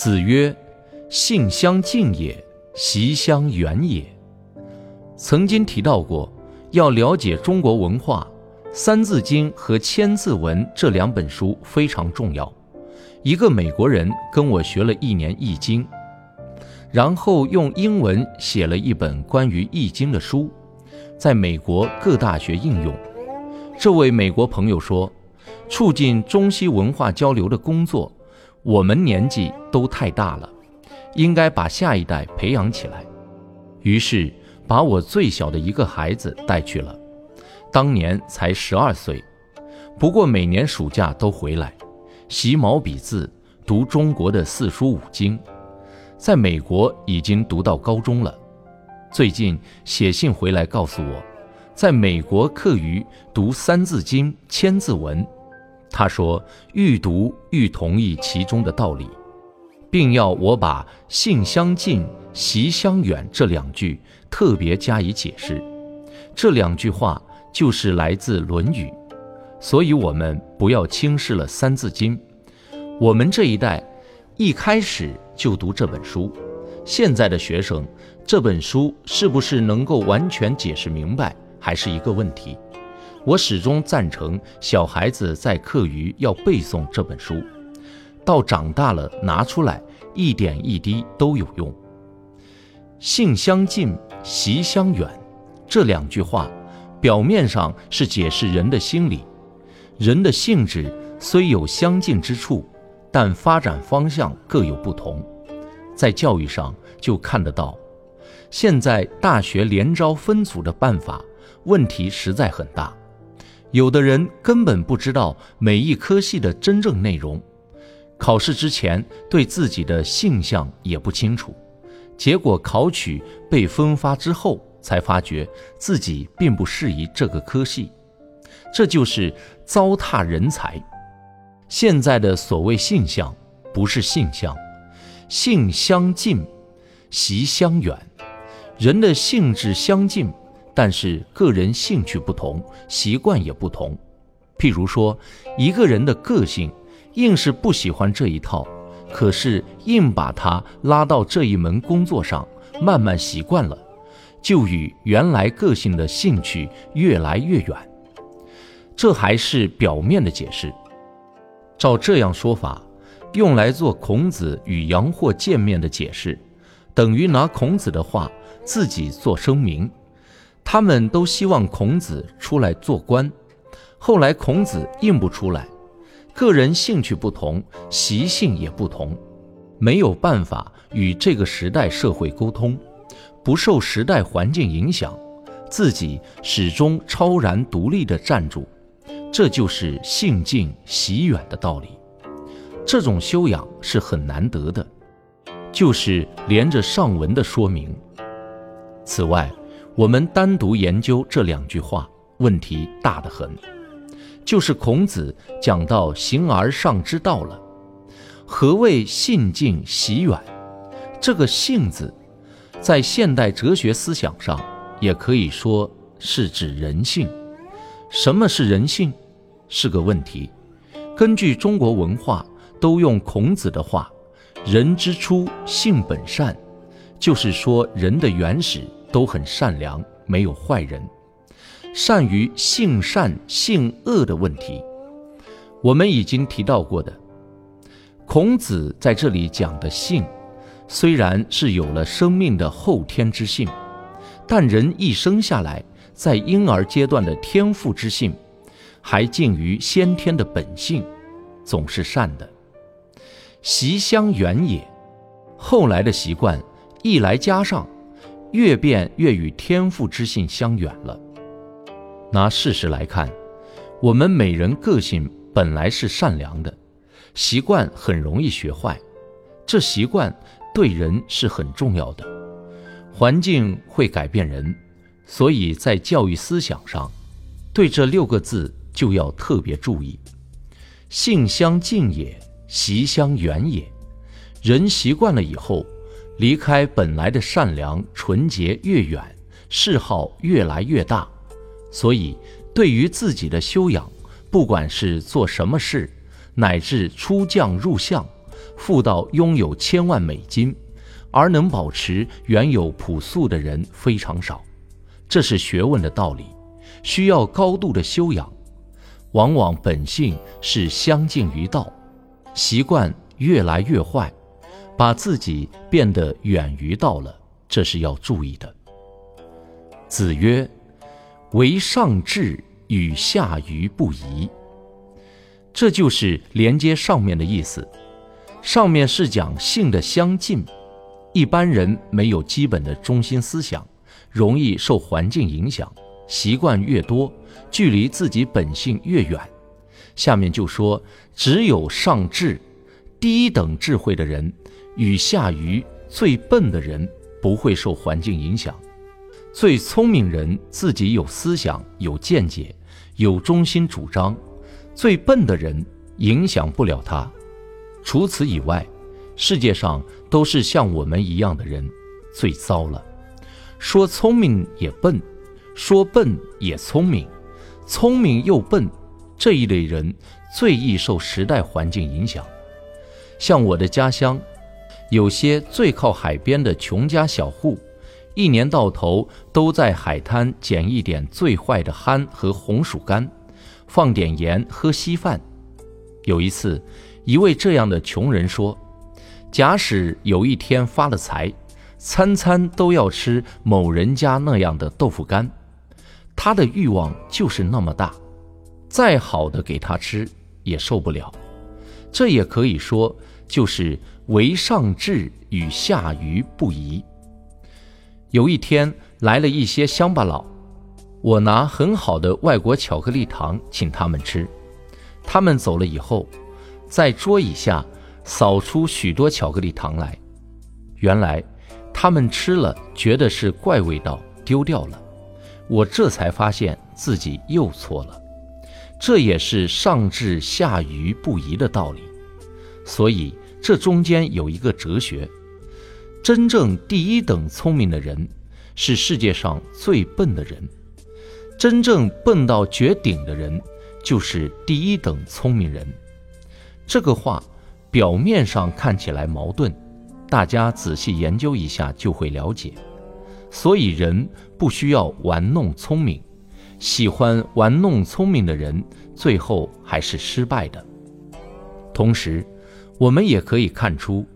子曰：“性相近也，习相远也。”曾经提到过，要了解中国文化，《三字经》和《千字文》这两本书非常重要。一个美国人跟我学了一年《易经》，然后用英文写了一本关于《易经》的书，在美国各大学应用。这位美国朋友说。促进中西文化交流的工作，我们年纪都太大了，应该把下一代培养起来。于是把我最小的一个孩子带去了，当年才十二岁，不过每年暑假都回来，习毛笔字，读中国的四书五经，在美国已经读到高中了。最近写信回来告诉我，在美国课余读《三字经》《千字文》。他说：“欲读欲同意其中的道理，并要我把‘性相近，习相远’这两句特别加以解释。这两句话就是来自《论语》，所以我们不要轻视了《三字经》。我们这一代一开始就读这本书，现在的学生这本书是不是能够完全解释明白，还是一个问题。”我始终赞成小孩子在课余要背诵这本书，到长大了拿出来一点一滴都有用。性相近，习相远，这两句话表面上是解释人的心理，人的性质虽有相近之处，但发展方向各有不同。在教育上就看得到，现在大学连招分组的办法问题实在很大。有的人根本不知道每一科系的真正内容，考试之前对自己的性向也不清楚，结果考取被分发之后才发觉自己并不适宜这个科系，这就是糟蹋人才。现在的所谓性向，不是性向，性相近，习相远，人的性质相近。但是个人兴趣不同，习惯也不同。譬如说，一个人的个性硬是不喜欢这一套，可是硬把他拉到这一门工作上，慢慢习惯了，就与原来个性的兴趣越来越远。这还是表面的解释。照这样说法，用来做孔子与杨货见面的解释，等于拿孔子的话自己做声明。他们都希望孔子出来做官，后来孔子应不出来，个人兴趣不同，习性也不同，没有办法与这个时代社会沟通，不受时代环境影响，自己始终超然独立地站住，这就是性近习远的道理。这种修养是很难得的，就是连着上文的说明。此外。我们单独研究这两句话，问题大得很。就是孔子讲到“形而上之道”了。何谓性近习远？这个“性”字，在现代哲学思想上，也可以说是指人性。什么是人性？是个问题。根据中国文化，都用孔子的话：“人之初，性本善”，就是说人的原始。都很善良，没有坏人。善于性善性恶的问题，我们已经提到过的。孔子在这里讲的性，虽然是有了生命的后天之性，但人一生下来，在婴儿阶段的天赋之性，还近于先天的本性，总是善的。习相远也，后来的习惯一来加上。越变越与天赋之性相远了。拿事实来看，我们每人个性本来是善良的，习惯很容易学坏。这习惯对人是很重要的。环境会改变人，所以在教育思想上，对这六个字就要特别注意。性相近也，习相远也。人习惯了以后，离开本来的善良纯洁越远，嗜好越来越大。所以，对于自己的修养，不管是做什么事，乃至出将入相，富到拥有千万美金，而能保持原有朴素的人非常少。这是学问的道理，需要高度的修养。往往本性是相近于道，习惯越来越坏，把自己变得远于道了，这是要注意的。子曰。为上智与下愚不移，这就是连接上面的意思。上面是讲性的相近，一般人没有基本的中心思想，容易受环境影响，习惯越多，距离自己本性越远。下面就说，只有上智，低等智慧的人，与下愚，最笨的人，不会受环境影响。最聪明人自己有思想、有见解、有中心主张；最笨的人影响不了他。除此以外，世界上都是像我们一样的人，最糟了。说聪明也笨，说笨也聪明，聪明又笨，这一类人最易受时代环境影响。像我的家乡，有些最靠海边的穷家小户。一年到头都在海滩捡一点最坏的憨和红薯干，放点盐喝稀饭。有一次，一位这样的穷人说：“假使有一天发了财，餐餐都要吃某人家那样的豆腐干，他的欲望就是那么大，再好的给他吃也受不了。”这也可以说就是为上智与下愚不移。有一天来了一些乡巴佬，我拿很好的外国巧克力糖请他们吃。他们走了以后，在桌椅下扫出许多巧克力糖来。原来他们吃了，觉得是怪味道，丢掉了。我这才发现自己又错了。这也是上智下愚不移的道理。所以这中间有一个哲学。真正第一等聪明的人，是世界上最笨的人；真正笨到绝顶的人，就是第一等聪明人。这个话表面上看起来矛盾，大家仔细研究一下就会了解。所以人不需要玩弄聪明，喜欢玩弄聪明的人，最后还是失败的。同时，我们也可以看出。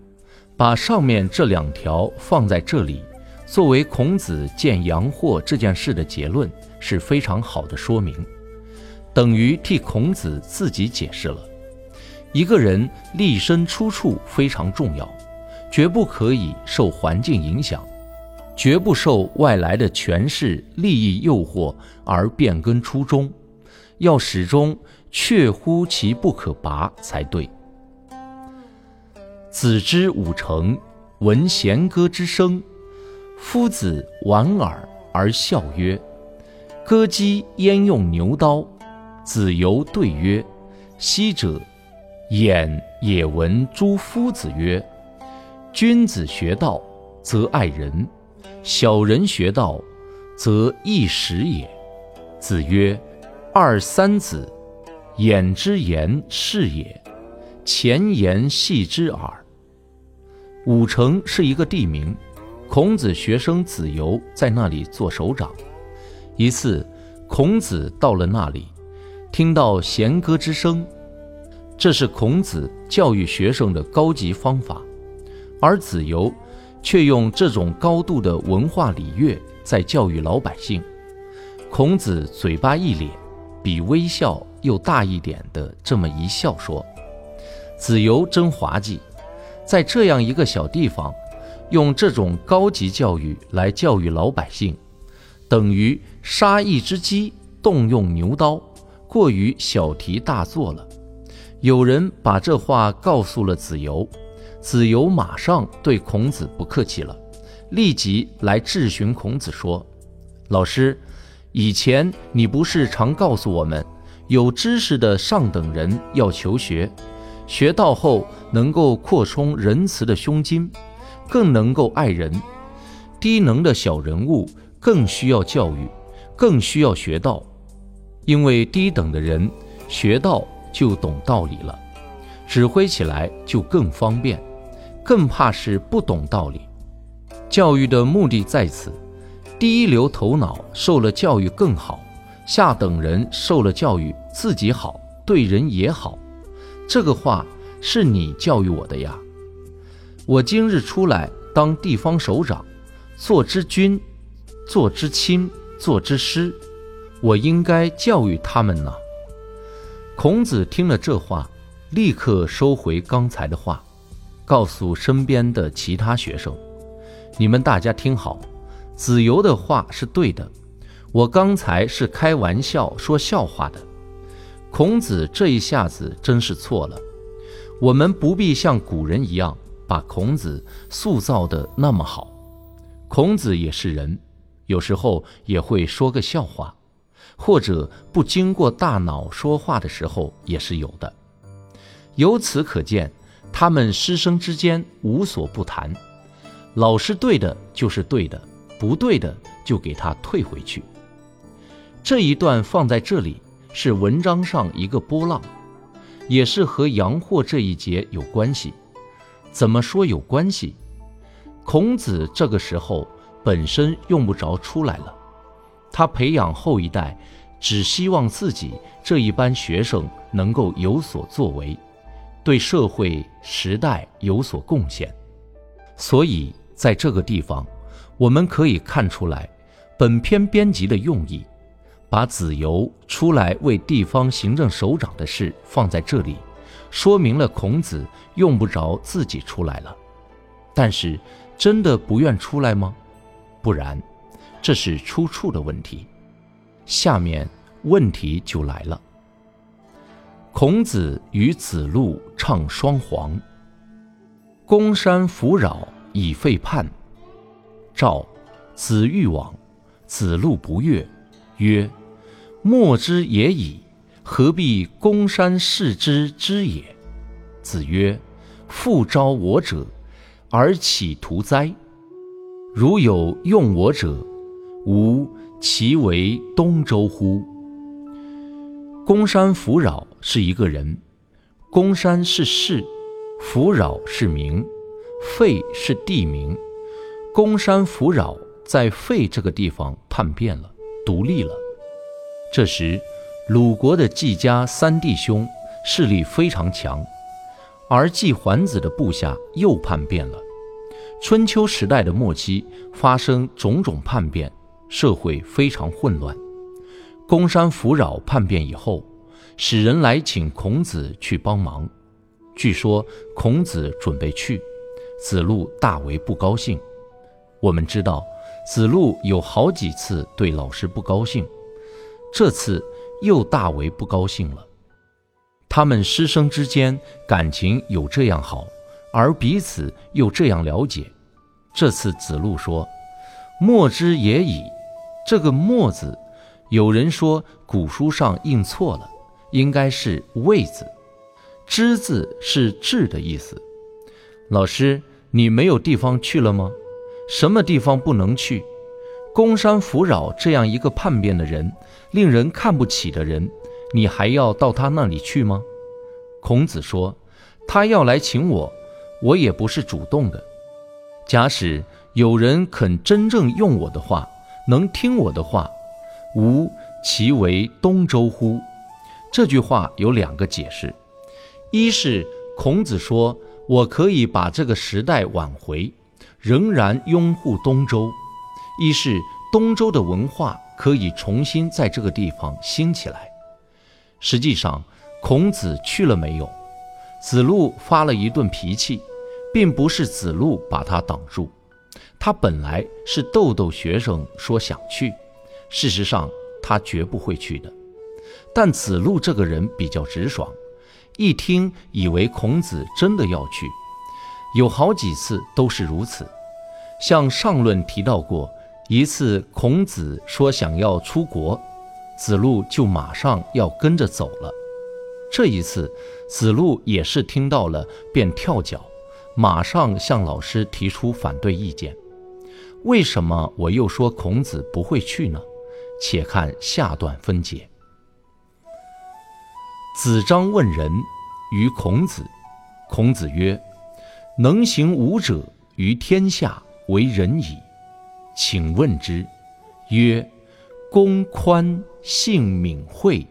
把上面这两条放在这里，作为孔子见阳货这件事的结论，是非常好的说明，等于替孔子自己解释了。一个人立身出处非常重要，绝不可以受环境影响，绝不受外来的权势、利益诱惑而变更初衷，要始终确乎其不可拔才对。子之五成，闻弦歌之声，夫子莞尔而笑曰：“歌姬焉用牛刀？”子游对曰：“昔者，偃也闻诸夫子曰：‘君子学道，则爱人；小人学道，则易时也。’”子曰：“二三子，偃之言是也，前言戏之耳。”武城是一个地名，孔子学生子游在那里做首长。一次，孔子到了那里，听到弦歌之声，这是孔子教育学生的高级方法，而子游却用这种高度的文化礼乐在教育老百姓。孔子嘴巴一咧，比微笑又大一点的这么一笑，说：“子游真滑稽。”在这样一个小地方，用这种高级教育来教育老百姓，等于杀一只鸡动用牛刀，过于小题大做了。有人把这话告诉了子游，子游马上对孔子不客气了，立即来质询孔子说：“老师，以前你不是常告诉我们，有知识的上等人要求学，学到后能够扩充仁慈的胸襟，更能够爱人；低能的小人物更需要教育，更需要学道，因为低等的人学道就懂道理了，指挥起来就更方便。”更怕是不懂道理。教育的目的在此，第一流头脑受了教育更好，下等人受了教育自己好，对人也好。这个话是你教育我的呀。我今日出来当地方首长，做之君，做之亲，做之师，我应该教育他们呢。孔子听了这话，立刻收回刚才的话。告诉身边的其他学生：“你们大家听好，子游的话是对的。我刚才是开玩笑说笑话的。孔子这一下子真是错了。我们不必像古人一样把孔子塑造的那么好。孔子也是人，有时候也会说个笑话，或者不经过大脑说话的时候也是有的。由此可见。”他们师生之间无所不谈，老师对的就是对的，不对的就给他退回去。这一段放在这里是文章上一个波浪，也是和阳货这一节有关系。怎么说有关系？孔子这个时候本身用不着出来了，他培养后一代，只希望自己这一班学生能够有所作为。对社会时代有所贡献，所以在这个地方，我们可以看出来，本篇编辑的用意，把子游出来为地方行政首长的事放在这里，说明了孔子用不着自己出来了。但是，真的不愿出来吗？不然，这是出处的问题。下面问题就来了。孔子与子路唱双簧。公山弗扰以废叛。赵，子欲往，子路不悦，曰：“莫之也已，何必公山视之之也？”子曰：“复招我者，而岂徒哉？如有用我者，吾其为东周乎？”公山弗扰是一个人，公山是市，弗扰是名，费是地名。公山弗扰在费这个地方叛变了，独立了。这时，鲁国的季家三弟兄势力非常强，而季桓子的部下又叛变了。春秋时代的末期发生种种叛变，社会非常混乱。公山弗扰叛变以后，使人来请孔子去帮忙。据说孔子准备去，子路大为不高兴。我们知道，子路有好几次对老师不高兴，这次又大为不高兴了。他们师生之间感情有这样好，而彼此又这样了解。这次子路说：“墨之也已。”这个“墨”字。有人说古书上印错了，应该是“位”字，“之”字是“至”的意思。老师，你没有地方去了吗？什么地方不能去？公山弗扰这样一个叛变的人，令人看不起的人，你还要到他那里去吗？孔子说，他要来请我，我也不是主动的。假使有人肯真正用我的话，能听我的话。吾其为东周乎？这句话有两个解释：一是孔子说我可以把这个时代挽回，仍然拥护东周；一是东周的文化可以重新在这个地方兴起来。实际上，孔子去了没有？子路发了一顿脾气，并不是子路把他挡住，他本来是逗逗学生说想去。事实上，他绝不会去的。但子路这个人比较直爽，一听以为孔子真的要去，有好几次都是如此。像上论提到过一次，孔子说想要出国，子路就马上要跟着走了。这一次，子路也是听到了便跳脚，马上向老师提出反对意见。为什么我又说孔子不会去呢？且看下段分解。子张问仁于孔子，孔子曰：“能行五者，于天下为仁矣。请问之。”曰：“公宽，信敏惠。”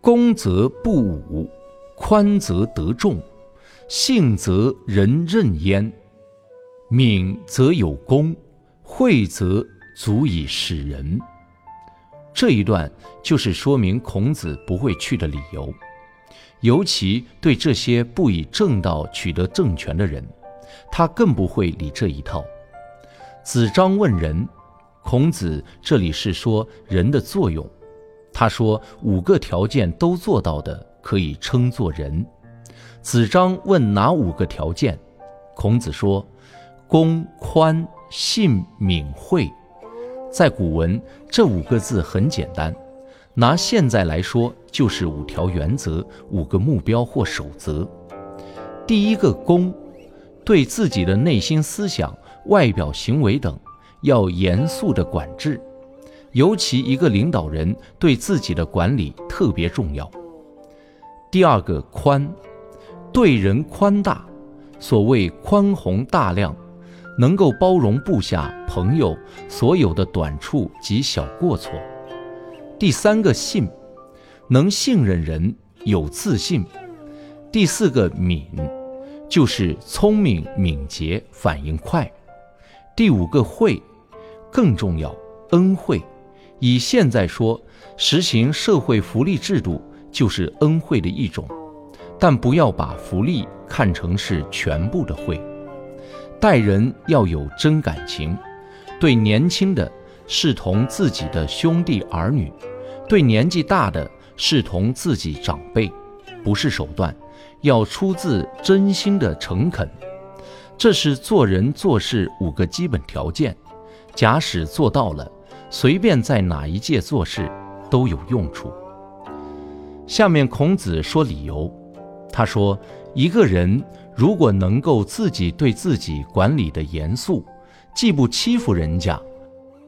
公则不武，宽则得众，信则人任焉，敏则有功，惠则足以使人。这一段就是说明孔子不会去的理由，尤其对这些不以正道取得政权的人，他更不会理这一套。子张问仁，孔子这里是说人的作用。他说：“五个条件都做到的，可以称作人。”子张问哪五个条件？孔子说：“公、宽、信、敏、惠。”在古文，这五个字很简单，拿现在来说，就是五条原则、五个目标或守则。第一个公，对自己的内心思想、外表行为等，要严肃的管制。尤其一个领导人对自己的管理特别重要。第二个宽，对人宽大，所谓宽宏大量，能够包容部下朋友所有的短处及小过错。第三个信，能信任人，有自信。第四个敏，就是聪明敏捷，反应快。第五个惠，更重要，恩惠。以现在说，实行社会福利制度就是恩惠的一种，但不要把福利看成是全部的惠。待人要有真感情，对年轻的视同自己的兄弟儿女，对年纪大的视同自己长辈，不是手段，要出自真心的诚恳。这是做人做事五个基本条件，假使做到了。随便在哪一届做事都有用处。下面孔子说理由，他说：一个人如果能够自己对自己管理的严肃，既不欺负人家，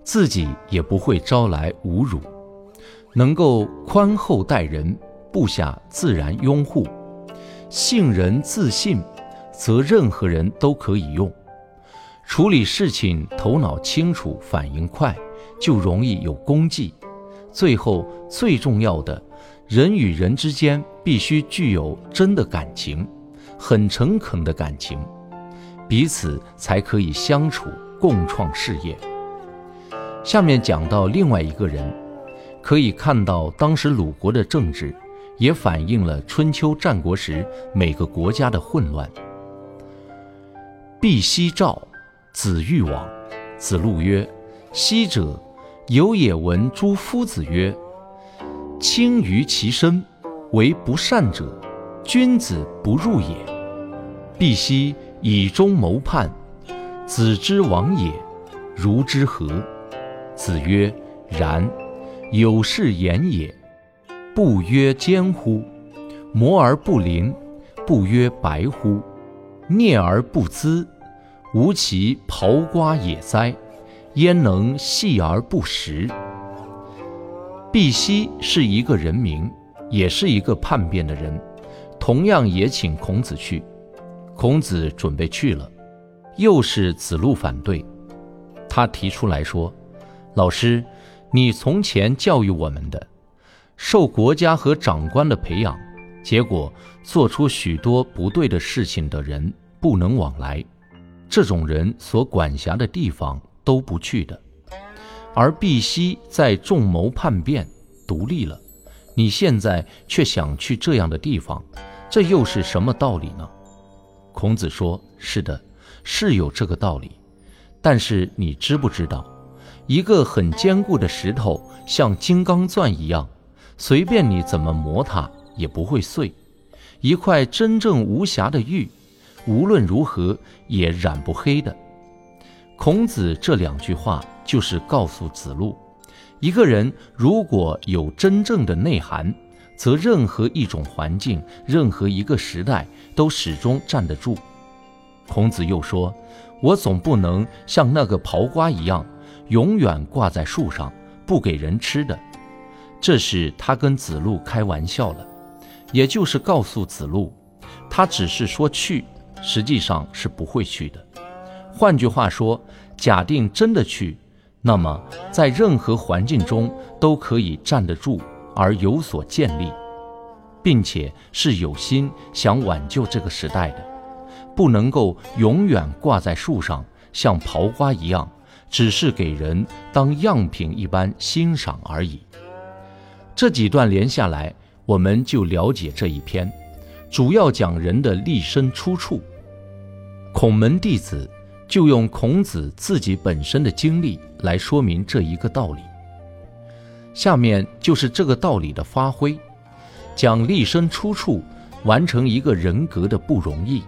自己也不会招来侮辱，能够宽厚待人，部下自然拥护，信人自信，则任何人都可以用，处理事情头脑清楚，反应快。就容易有功绩。最后最重要的，人与人之间必须具有真的感情，很诚恳的感情，彼此才可以相处共创事业。下面讲到另外一个人，可以看到当时鲁国的政治，也反映了春秋战国时每个国家的混乱。毕奚召，子欲往，子路曰：“昔者。”有也闻诸夫子曰：“轻于其身，为不善者，君子不入也。”必奚以忠谋叛，子之亡也，如之何？子曰：“然。有是言也。不曰奸乎？磨而不灵，不曰白乎？啮而不咨，吾其刨瓜也哉！”焉能细而不食？毕奚是一个人名，也是一个叛变的人，同样也请孔子去。孔子准备去了，又是子路反对。他提出来说：“老师，你从前教育我们的，受国家和长官的培养，结果做出许多不对的事情的人不能往来，这种人所管辖的地方。”都不去的，而毕奚在众谋叛变，独立了。你现在却想去这样的地方，这又是什么道理呢？孔子说：“是的，是有这个道理。但是你知不知道，一个很坚固的石头，像金刚钻一样，随便你怎么磨它也不会碎；一块真正无瑕的玉，无论如何也染不黑的。孔子这两句话就是告诉子路，一个人如果有真正的内涵，则任何一种环境、任何一个时代都始终站得住。孔子又说：“我总不能像那个刨瓜一样，永远挂在树上，不给人吃的。”这是他跟子路开玩笑了，也就是告诉子路，他只是说去，实际上是不会去的。换句话说，假定真的去，那么在任何环境中都可以站得住而有所建立，并且是有心想挽救这个时代的，不能够永远挂在树上，像刨瓜一样，只是给人当样品一般欣赏而已。这几段连下来，我们就了解这一篇，主要讲人的立身出处。孔门弟子。就用孔子自己本身的经历来说明这一个道理。下面就是这个道理的发挥，讲立身出处，完成一个人格的不容易。